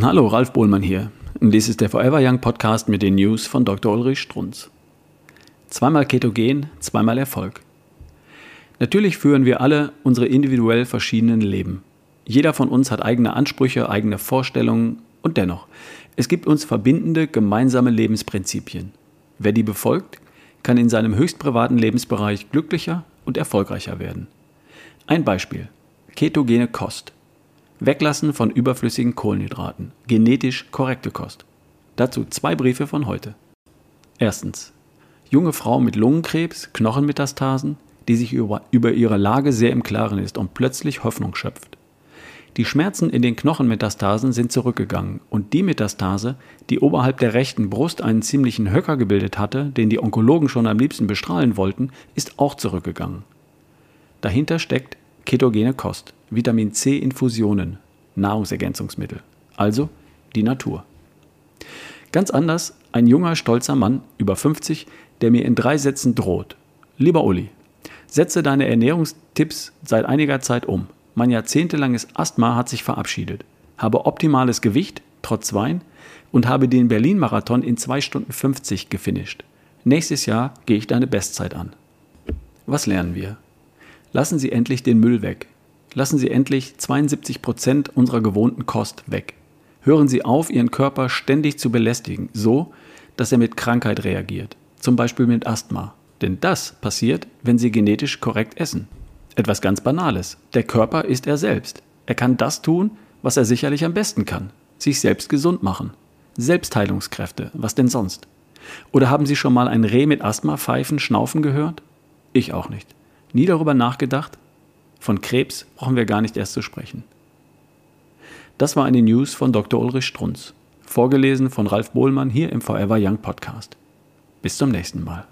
Hallo, Ralf Bohlmann hier. Dies ist der Forever Young Podcast mit den News von Dr. Ulrich Strunz. Zweimal Ketogen, zweimal Erfolg. Natürlich führen wir alle unsere individuell verschiedenen Leben. Jeder von uns hat eigene Ansprüche, eigene Vorstellungen und dennoch, es gibt uns verbindende gemeinsame Lebensprinzipien. Wer die befolgt, kann in seinem höchst privaten Lebensbereich glücklicher und erfolgreicher werden. Ein Beispiel. Ketogene Kost. Weglassen von überflüssigen Kohlenhydraten. Genetisch korrekte Kost. Dazu zwei Briefe von heute. Erstens. Junge Frau mit Lungenkrebs, Knochenmetastasen, die sich über, über ihre Lage sehr im Klaren ist und plötzlich Hoffnung schöpft. Die Schmerzen in den Knochenmetastasen sind zurückgegangen und die Metastase, die oberhalb der rechten Brust einen ziemlichen Höcker gebildet hatte, den die Onkologen schon am liebsten bestrahlen wollten, ist auch zurückgegangen. Dahinter steckt ketogene Kost, Vitamin C Infusionen, Nahrungsergänzungsmittel, also die Natur. Ganz anders ein junger, stolzer Mann, über 50, der mir in drei Sätzen droht. Lieber Uli, setze deine Ernährungstipps seit einiger Zeit um. Mein jahrzehntelanges Asthma hat sich verabschiedet, habe optimales Gewicht, trotz Wein, und habe den Berlin-Marathon in 2 Stunden 50 gefinisht. Nächstes Jahr gehe ich deine Bestzeit an. Was lernen wir? Lassen Sie endlich den Müll weg. Lassen Sie endlich 72 Prozent unserer gewohnten Kost weg. Hören Sie auf, Ihren Körper ständig zu belästigen, so, dass er mit Krankheit reagiert, zum Beispiel mit Asthma. Denn das passiert, wenn Sie genetisch korrekt essen. Etwas ganz Banales. Der Körper ist er selbst. Er kann das tun, was er sicherlich am besten kann. Sich selbst gesund machen. Selbstheilungskräfte, was denn sonst? Oder haben Sie schon mal ein Reh mit Asthma pfeifen, schnaufen gehört? Ich auch nicht. Nie darüber nachgedacht? Von Krebs brauchen wir gar nicht erst zu sprechen. Das war eine News von Dr. Ulrich Strunz, vorgelesen von Ralf Bohlmann hier im Forever Young Podcast. Bis zum nächsten Mal.